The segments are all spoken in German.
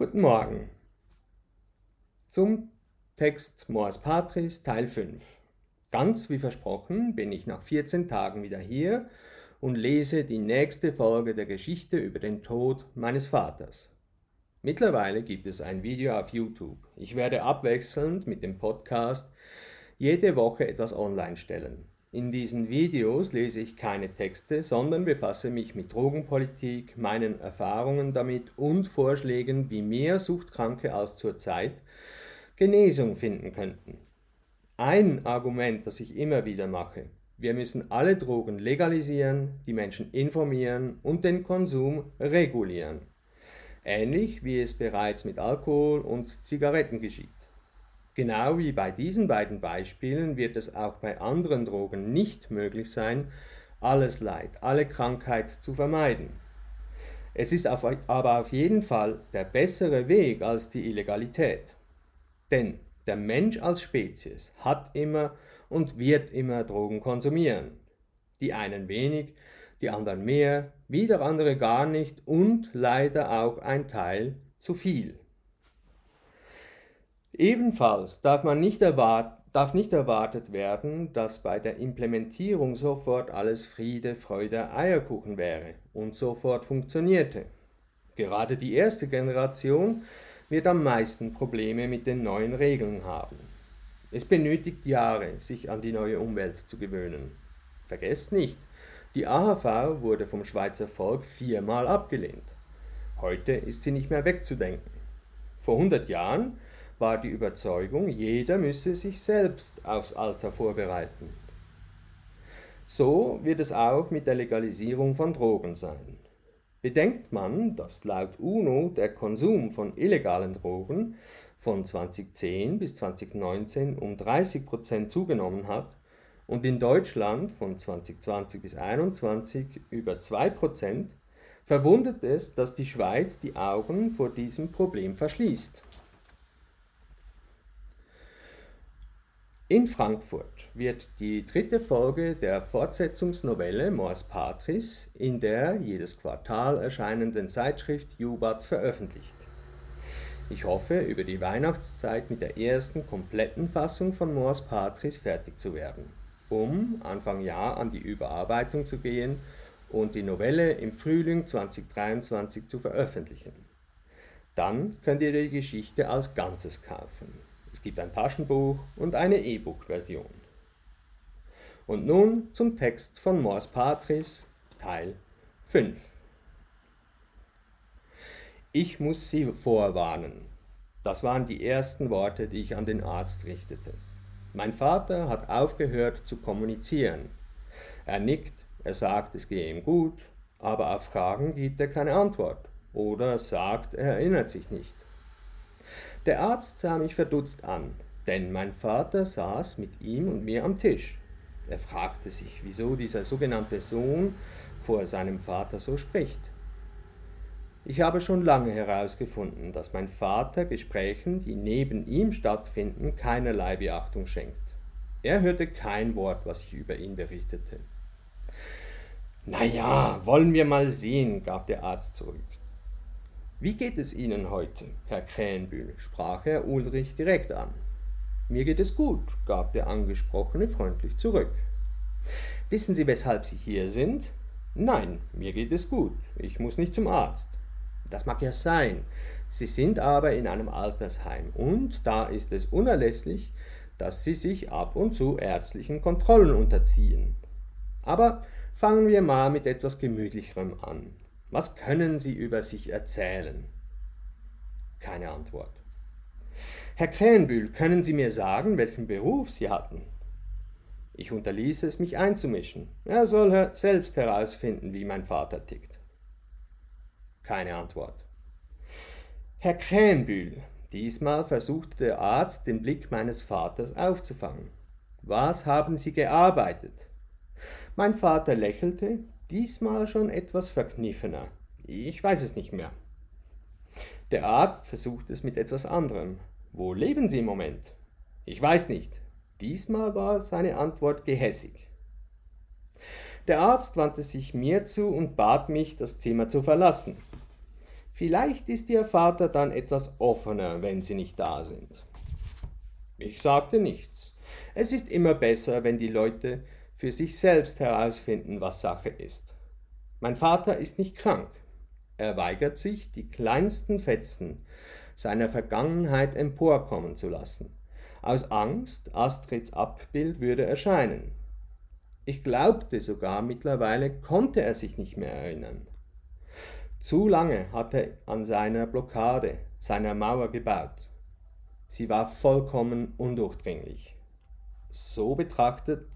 Guten Morgen. Zum Text Mors Patris Teil 5. Ganz wie versprochen bin ich nach 14 Tagen wieder hier und lese die nächste Folge der Geschichte über den Tod meines Vaters. Mittlerweile gibt es ein Video auf YouTube. Ich werde abwechselnd mit dem Podcast jede Woche etwas online stellen. In diesen Videos lese ich keine Texte, sondern befasse mich mit Drogenpolitik, meinen Erfahrungen damit und Vorschlägen, wie mehr Suchtkranke als zurzeit Genesung finden könnten. Ein Argument, das ich immer wieder mache, wir müssen alle Drogen legalisieren, die Menschen informieren und den Konsum regulieren. Ähnlich wie es bereits mit Alkohol und Zigaretten geschieht. Genau wie bei diesen beiden Beispielen wird es auch bei anderen Drogen nicht möglich sein, alles Leid, alle Krankheit zu vermeiden. Es ist auf, aber auf jeden Fall der bessere Weg als die Illegalität. Denn der Mensch als Spezies hat immer und wird immer Drogen konsumieren. Die einen wenig, die anderen mehr, wieder andere gar nicht und leider auch ein Teil zu viel. Ebenfalls darf, man nicht erwart darf nicht erwartet werden, dass bei der Implementierung sofort alles Friede, Freude, Eierkuchen wäre und sofort funktionierte. Gerade die erste Generation wird am meisten Probleme mit den neuen Regeln haben. Es benötigt Jahre, sich an die neue Umwelt zu gewöhnen. Vergesst nicht, die AHV wurde vom Schweizer Volk viermal abgelehnt. Heute ist sie nicht mehr wegzudenken. Vor 100 Jahren war die Überzeugung, jeder müsse sich selbst aufs Alter vorbereiten. So wird es auch mit der Legalisierung von Drogen sein. Bedenkt man, dass laut UNO der Konsum von illegalen Drogen von 2010 bis 2019 um 30 Prozent zugenommen hat und in Deutschland von 2020 bis 2021 über 2 Prozent, verwundert es, dass die Schweiz die Augen vor diesem Problem verschließt. In Frankfurt wird die dritte Folge der Fortsetzungsnovelle Mors Patris in der jedes Quartal erscheinenden Zeitschrift Jubats veröffentlicht. Ich hoffe, über die Weihnachtszeit mit der ersten kompletten Fassung von Mors Patris fertig zu werden, um Anfang Jahr an die Überarbeitung zu gehen und die Novelle im Frühling 2023 zu veröffentlichen. Dann könnt ihr die Geschichte als Ganzes kaufen. Es gibt ein Taschenbuch und eine E-Book-Version. Und nun zum Text von Mors Patris, Teil 5. Ich muss Sie vorwarnen. Das waren die ersten Worte, die ich an den Arzt richtete. Mein Vater hat aufgehört zu kommunizieren. Er nickt, er sagt, es gehe ihm gut, aber auf Fragen gibt er keine Antwort oder sagt, er erinnert sich nicht. Der Arzt sah mich verdutzt an, denn mein Vater saß mit ihm und mir am Tisch. Er fragte sich, wieso dieser sogenannte Sohn vor seinem Vater so spricht. Ich habe schon lange herausgefunden, dass mein Vater Gesprächen, die neben ihm stattfinden, keinerlei Beachtung schenkt. Er hörte kein Wort, was ich über ihn berichtete. Na ja, wollen wir mal sehen, gab der Arzt zurück. Wie geht es Ihnen heute, Herr Krähenbühl? sprach er Ulrich direkt an. Mir geht es gut, gab der Angesprochene freundlich zurück. Wissen Sie, weshalb Sie hier sind? Nein, mir geht es gut, ich muss nicht zum Arzt. Das mag ja sein, Sie sind aber in einem Altersheim und da ist es unerlässlich, dass Sie sich ab und zu ärztlichen Kontrollen unterziehen. Aber fangen wir mal mit etwas Gemütlicherem an. Was können Sie über sich erzählen? Keine Antwort. Herr Krähenbühl, können Sie mir sagen, welchen Beruf Sie hatten? Ich unterließ es, mich einzumischen. Er soll selbst herausfinden, wie mein Vater tickt. Keine Antwort. Herr Krähenbühl, diesmal versuchte der Arzt, den Blick meines Vaters aufzufangen. Was haben Sie gearbeitet? Mein Vater lächelte, Diesmal schon etwas verkniffener. Ich weiß es nicht mehr. Der Arzt versucht es mit etwas anderem. Wo leben Sie im Moment? Ich weiß nicht. Diesmal war seine Antwort gehässig. Der Arzt wandte sich mir zu und bat mich, das Zimmer zu verlassen. Vielleicht ist Ihr Vater dann etwas offener, wenn Sie nicht da sind. Ich sagte nichts. Es ist immer besser, wenn die Leute für sich selbst herausfinden, was Sache ist. Mein Vater ist nicht krank. Er weigert sich, die kleinsten Fetzen seiner Vergangenheit emporkommen zu lassen, aus Angst, Astrids Abbild würde erscheinen. Ich glaubte sogar, mittlerweile konnte er sich nicht mehr erinnern. Zu lange hatte er an seiner Blockade, seiner Mauer gebaut. Sie war vollkommen undurchdringlich. So betrachtet,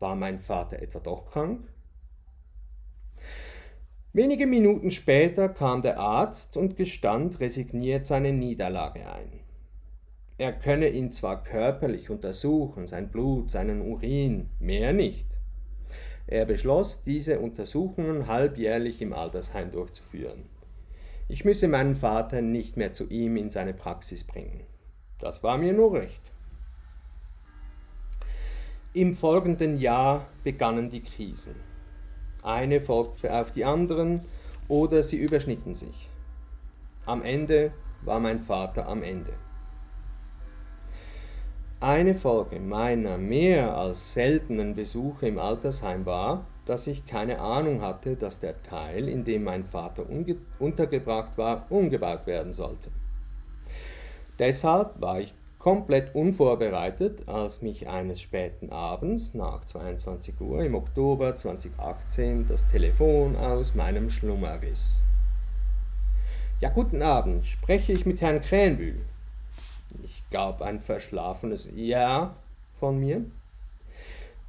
war mein Vater etwa doch krank? Wenige Minuten später kam der Arzt und gestand resigniert seine Niederlage ein. Er könne ihn zwar körperlich untersuchen, sein Blut, seinen Urin, mehr nicht. Er beschloss, diese Untersuchungen halbjährlich im Altersheim durchzuführen. Ich müsse meinen Vater nicht mehr zu ihm in seine Praxis bringen. Das war mir nur recht. Im folgenden Jahr begannen die Krisen. Eine folgte auf die anderen oder sie überschnitten sich. Am Ende war mein Vater am Ende. Eine Folge meiner mehr als seltenen Besuche im Altersheim war, dass ich keine Ahnung hatte, dass der Teil, in dem mein Vater untergebracht war, umgebaut werden sollte. Deshalb war ich komplett unvorbereitet, als mich eines späten Abends nach 22 Uhr im Oktober 2018 das Telefon aus meinem Schlummer riss. Ja, guten Abend, spreche ich mit Herrn Krähenbühl? Ich gab ein verschlafenes Ja von mir.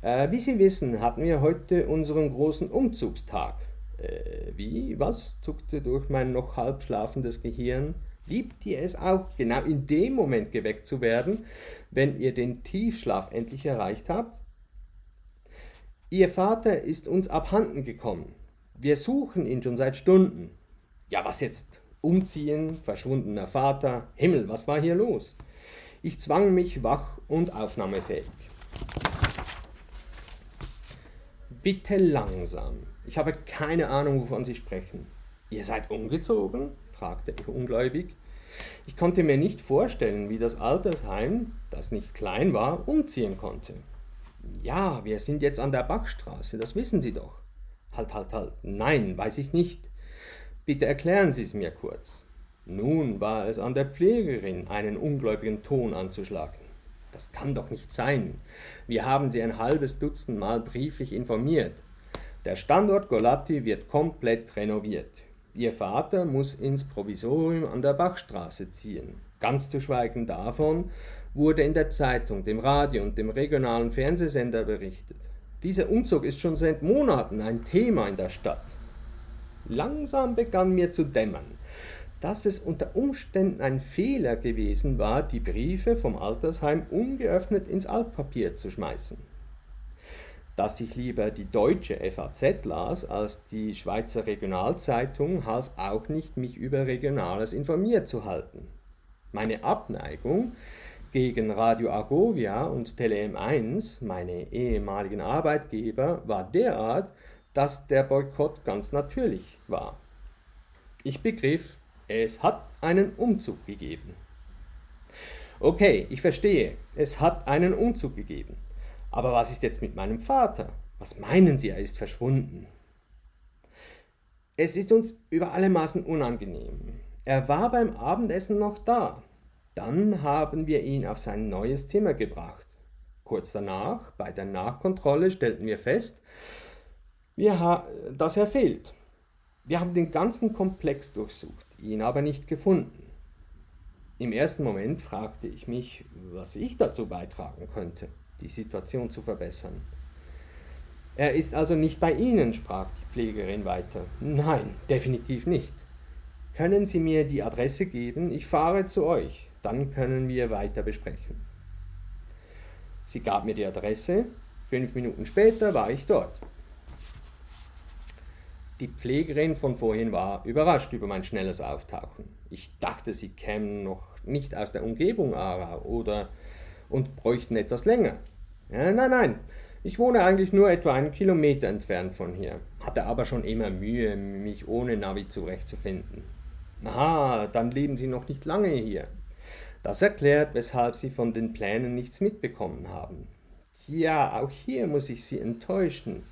Äh, wie Sie wissen, hatten wir heute unseren großen Umzugstag. Äh, wie? Was? zuckte durch mein noch halb schlafendes Gehirn liebt ihr es auch, genau in dem Moment geweckt zu werden, wenn ihr den Tiefschlaf endlich erreicht habt? Ihr Vater ist uns abhanden gekommen. Wir suchen ihn schon seit Stunden. Ja, was jetzt? Umziehen, verschwundener Vater. Himmel, was war hier los? Ich zwang mich wach und aufnahmefähig. Bitte langsam. Ich habe keine Ahnung, wovon Sie sprechen. Ihr seid umgezogen? fragte ich ungläubig. Ich konnte mir nicht vorstellen, wie das Altersheim, das nicht klein war, umziehen konnte. Ja, wir sind jetzt an der Bachstraße, das wissen Sie doch. Halt, halt, halt. Nein, weiß ich nicht. Bitte erklären Sie es mir kurz. Nun war es an der Pflegerin, einen ungläubigen Ton anzuschlagen. Das kann doch nicht sein. Wir haben Sie ein halbes Dutzend Mal brieflich informiert. Der Standort Golatti wird komplett renoviert. Ihr Vater muss ins Provisorium an der Bachstraße ziehen. Ganz zu schweigen davon wurde in der Zeitung, dem Radio und dem regionalen Fernsehsender berichtet. Dieser Umzug ist schon seit Monaten ein Thema in der Stadt. Langsam begann mir zu dämmern, dass es unter Umständen ein Fehler gewesen war, die Briefe vom Altersheim ungeöffnet ins Altpapier zu schmeißen dass ich lieber die deutsche FAZ las als die Schweizer Regionalzeitung, half auch nicht, mich über Regionales informiert zu halten. Meine Abneigung gegen Radio Agovia und Tele M1, meine ehemaligen Arbeitgeber, war derart, dass der Boykott ganz natürlich war. Ich begriff, es hat einen Umzug gegeben. Okay, ich verstehe, es hat einen Umzug gegeben. Aber was ist jetzt mit meinem Vater? Was meinen Sie, er ist verschwunden? Es ist uns über alle Maßen unangenehm. Er war beim Abendessen noch da. Dann haben wir ihn auf sein neues Zimmer gebracht. Kurz danach, bei der Nachkontrolle, stellten wir fest, wir dass er fehlt. Wir haben den ganzen Komplex durchsucht, ihn aber nicht gefunden. Im ersten Moment fragte ich mich, was ich dazu beitragen könnte die Situation zu verbessern. Er ist also nicht bei Ihnen, sprach die Pflegerin weiter. Nein, definitiv nicht. Können Sie mir die Adresse geben? Ich fahre zu euch. Dann können wir weiter besprechen. Sie gab mir die Adresse. Fünf Minuten später war ich dort. Die Pflegerin von vorhin war überrascht über mein schnelles Auftauchen. Ich dachte, sie kämen noch nicht aus der Umgebung Aarau oder und bräuchten etwas länger. Ja, nein, nein, ich wohne eigentlich nur etwa einen Kilometer entfernt von hier, hatte aber schon immer Mühe, mich ohne Navi zurechtzufinden. Aha, dann leben Sie noch nicht lange hier. Das erklärt, weshalb Sie von den Plänen nichts mitbekommen haben. Ja, auch hier muss ich Sie enttäuschen.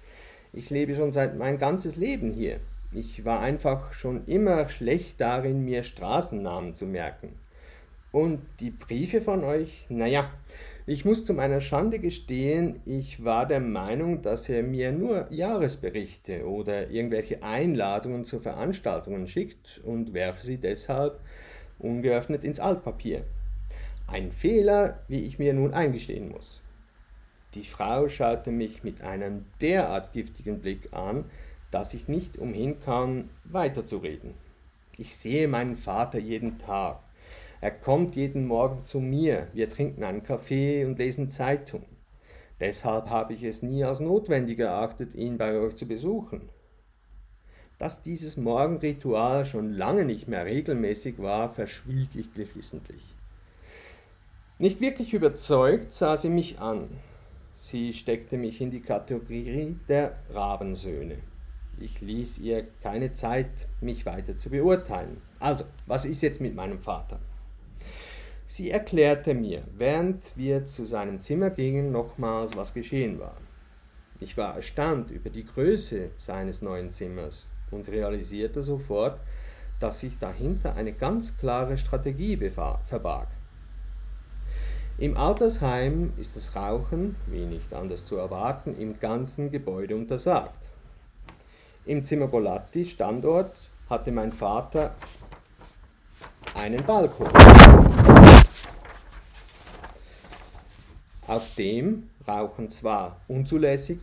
Ich lebe schon seit mein ganzes Leben hier. Ich war einfach schon immer schlecht darin, mir Straßennamen zu merken. Und die Briefe von euch, naja, ich muss zu meiner Schande gestehen, ich war der Meinung, dass er mir nur Jahresberichte oder irgendwelche Einladungen zu Veranstaltungen schickt und werfe sie deshalb ungeöffnet ins Altpapier. Ein Fehler, wie ich mir nun eingestehen muss. Die Frau schaute mich mit einem derart giftigen Blick an, dass ich nicht umhin kann, weiterzureden. Ich sehe meinen Vater jeden Tag. Er kommt jeden Morgen zu mir. Wir trinken einen Kaffee und lesen Zeitung. Deshalb habe ich es nie als notwendig erachtet, ihn bei euch zu besuchen. Dass dieses Morgenritual schon lange nicht mehr regelmäßig war, verschwieg ich geflissentlich. Nicht wirklich überzeugt sah sie mich an. Sie steckte mich in die Kategorie der Rabensöhne. Ich ließ ihr keine Zeit, mich weiter zu beurteilen. Also, was ist jetzt mit meinem Vater? Sie erklärte mir, während wir zu seinem Zimmer gingen, nochmals, was geschehen war. Ich war erstaunt über die Größe seines neuen Zimmers und realisierte sofort, dass sich dahinter eine ganz klare Strategie verbarg. Im Altersheim ist das Rauchen, wie nicht anders zu erwarten, im ganzen Gebäude untersagt. Im Zimmer Bolatti Standort hatte mein Vater einen Balkon. Auf dem Rauchen zwar unzulässig,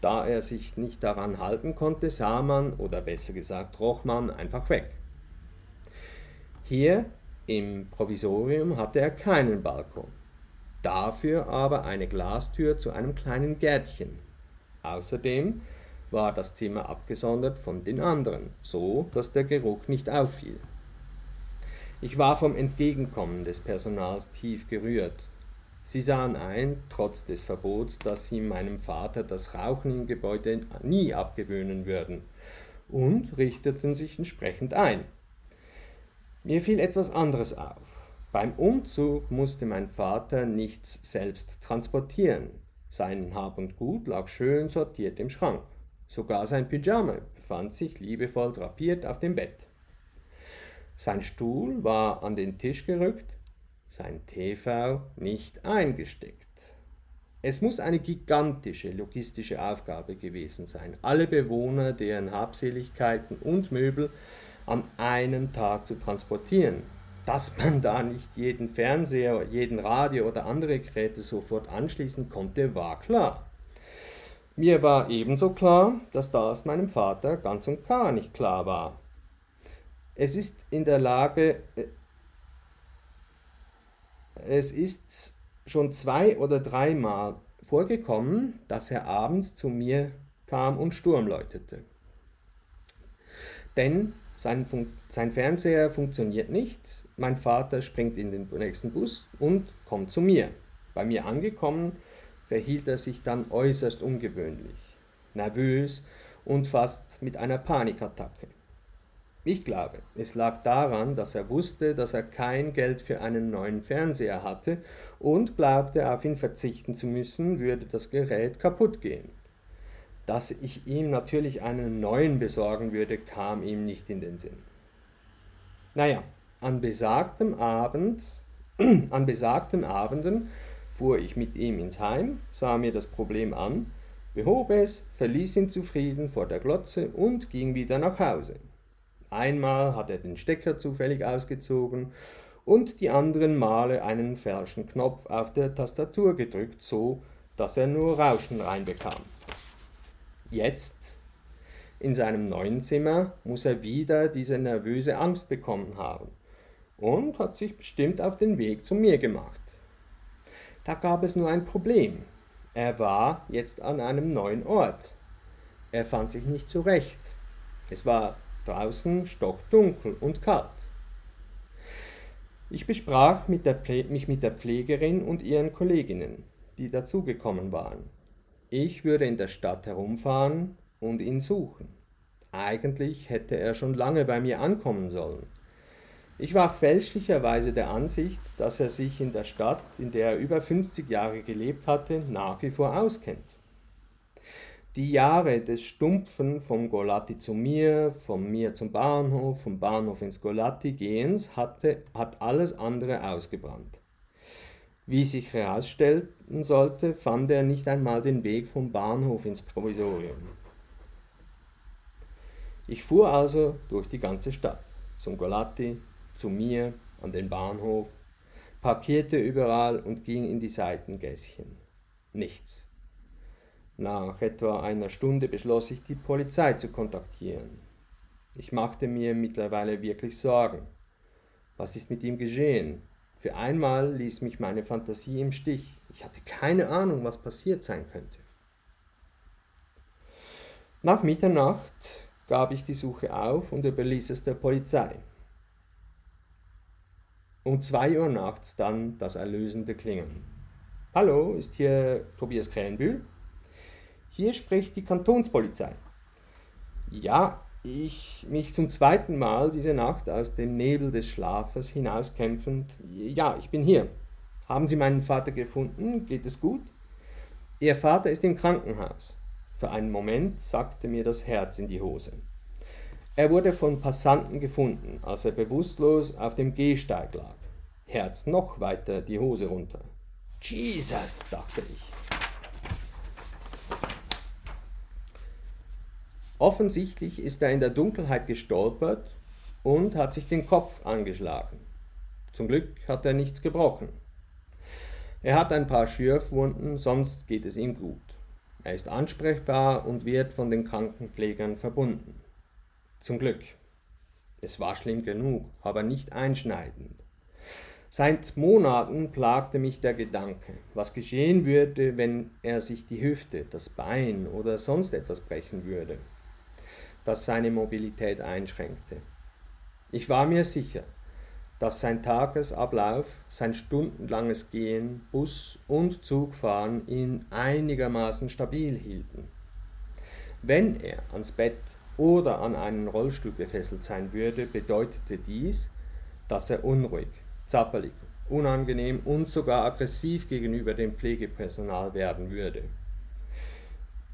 da er sich nicht daran halten konnte, sah man, oder besser gesagt roch man, einfach weg. Hier im Provisorium hatte er keinen Balkon, dafür aber eine Glastür zu einem kleinen Gärtchen. Außerdem war das Zimmer abgesondert von den anderen, so dass der Geruch nicht auffiel. Ich war vom Entgegenkommen des Personals tief gerührt. Sie sahen ein, trotz des Verbots, dass sie meinem Vater das Rauchen im Gebäude nie abgewöhnen würden, und richteten sich entsprechend ein. Mir fiel etwas anderes auf. Beim Umzug musste mein Vater nichts selbst transportieren. Sein Hab und Gut lag schön sortiert im Schrank. Sogar sein Pyjama befand sich liebevoll drapiert auf dem Bett. Sein Stuhl war an den Tisch gerückt, sein TV nicht eingesteckt. Es muss eine gigantische logistische Aufgabe gewesen sein, alle Bewohner, deren Habseligkeiten und Möbel an einem Tag zu transportieren. Dass man da nicht jeden Fernseher, jeden Radio oder andere Geräte sofort anschließen konnte, war klar. Mir war ebenso klar, dass das meinem Vater ganz und gar nicht klar war. Es ist in der Lage, äh, es ist schon zwei oder dreimal vorgekommen, dass er abends zu mir kam und Sturm läutete. Denn sein, Fun sein Fernseher funktioniert nicht, mein Vater springt in den nächsten Bus und kommt zu mir. Bei mir angekommen, verhielt er sich dann äußerst ungewöhnlich, nervös und fast mit einer Panikattacke. Ich glaube, es lag daran, dass er wusste, dass er kein Geld für einen neuen Fernseher hatte und glaubte, auf ihn verzichten zu müssen, würde das Gerät kaputt gehen. Dass ich ihm natürlich einen neuen besorgen würde, kam ihm nicht in den Sinn. Naja, an besagtem Abend, an besagten Abenden fuhr ich mit ihm ins Heim, sah mir das Problem an, behob es, verließ ihn zufrieden vor der Glotze und ging wieder nach Hause. Einmal hat er den Stecker zufällig ausgezogen und die anderen Male einen falschen Knopf auf der Tastatur gedrückt, so dass er nur Rauschen reinbekam. Jetzt, in seinem neuen Zimmer, muss er wieder diese nervöse Angst bekommen haben und hat sich bestimmt auf den Weg zu mir gemacht. Da gab es nur ein Problem. Er war jetzt an einem neuen Ort. Er fand sich nicht zurecht. Es war draußen stockdunkel und kalt. Ich besprach mit mich mit der Pflegerin und ihren Kolleginnen, die dazugekommen waren. Ich würde in der Stadt herumfahren und ihn suchen. Eigentlich hätte er schon lange bei mir ankommen sollen. Ich war fälschlicherweise der Ansicht, dass er sich in der Stadt, in der er über 50 Jahre gelebt hatte, nach wie vor auskennt. Die Jahre des Stumpfen vom Golatti zu mir, von mir zum Bahnhof, vom Bahnhof ins Golatti gehens hatte, hat alles andere ausgebrannt. Wie sich herausstellen sollte, fand er nicht einmal den Weg vom Bahnhof ins Provisorium. Ich fuhr also durch die ganze Stadt, zum Golatti, zu mir, an den Bahnhof, parkierte überall und ging in die Seitengässchen. Nichts. Nach etwa einer Stunde beschloss ich, die Polizei zu kontaktieren. Ich machte mir mittlerweile wirklich Sorgen. Was ist mit ihm geschehen? Für einmal ließ mich meine Fantasie im Stich. Ich hatte keine Ahnung, was passiert sein könnte. Nach Mitternacht gab ich die Suche auf und überließ es der Polizei. Um zwei Uhr nachts dann das erlösende Klingeln. Hallo, ist hier Tobias Krähenbühl? Hier spricht die Kantonspolizei. Ja, ich mich zum zweiten Mal diese Nacht aus dem Nebel des Schlafes hinauskämpfend. Ja, ich bin hier. Haben Sie meinen Vater gefunden? Geht es gut? Ihr Vater ist im Krankenhaus. Für einen Moment sackte mir das Herz in die Hose. Er wurde von Passanten gefunden, als er bewusstlos auf dem Gehsteig lag. Herz noch weiter die Hose runter. Jesus, dachte ich. Offensichtlich ist er in der Dunkelheit gestolpert und hat sich den Kopf angeschlagen. Zum Glück hat er nichts gebrochen. Er hat ein paar Schürfwunden, sonst geht es ihm gut. Er ist ansprechbar und wird von den Krankenpflegern verbunden. Zum Glück. Es war schlimm genug, aber nicht einschneidend. Seit Monaten plagte mich der Gedanke, was geschehen würde, wenn er sich die Hüfte, das Bein oder sonst etwas brechen würde das seine Mobilität einschränkte. Ich war mir sicher, dass sein Tagesablauf, sein stundenlanges Gehen, Bus und Zugfahren ihn einigermaßen stabil hielten. Wenn er ans Bett oder an einen Rollstuhl gefesselt sein würde, bedeutete dies, dass er unruhig, zappelig, unangenehm und sogar aggressiv gegenüber dem Pflegepersonal werden würde.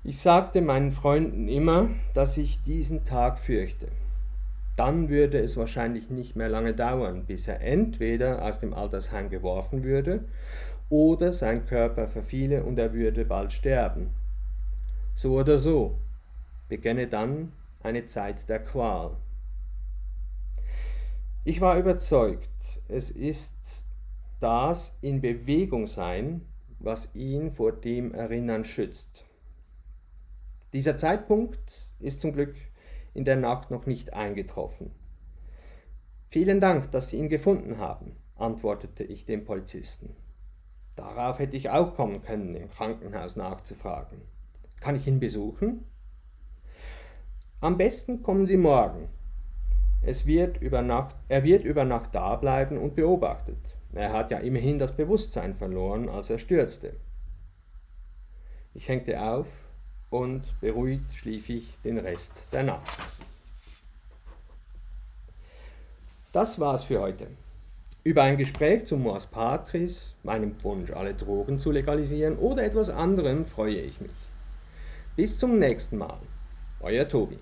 Ich sagte meinen Freunden immer, dass ich diesen Tag fürchte. Dann würde es wahrscheinlich nicht mehr lange dauern, bis er entweder aus dem Altersheim geworfen würde oder sein Körper verfiele und er würde bald sterben. So oder so beginne dann eine Zeit der Qual. Ich war überzeugt, es ist das in Bewegung sein, was ihn vor dem Erinnern schützt. Dieser Zeitpunkt ist zum Glück in der Nacht noch nicht eingetroffen. Vielen Dank, dass Sie ihn gefunden haben, antwortete ich dem Polizisten. Darauf hätte ich auch kommen können, im Krankenhaus nachzufragen. Kann ich ihn besuchen? Am besten kommen Sie morgen. Es wird über Nacht, er wird über Nacht da bleiben und beobachtet. Er hat ja immerhin das Bewusstsein verloren, als er stürzte. Ich hängte auf und beruhigt schlief ich den Rest der Nacht. Das war's für heute. Über ein Gespräch zum Mors Patris, meinem Wunsch, alle Drogen zu legalisieren oder etwas anderem freue ich mich. Bis zum nächsten Mal. Euer Tobi.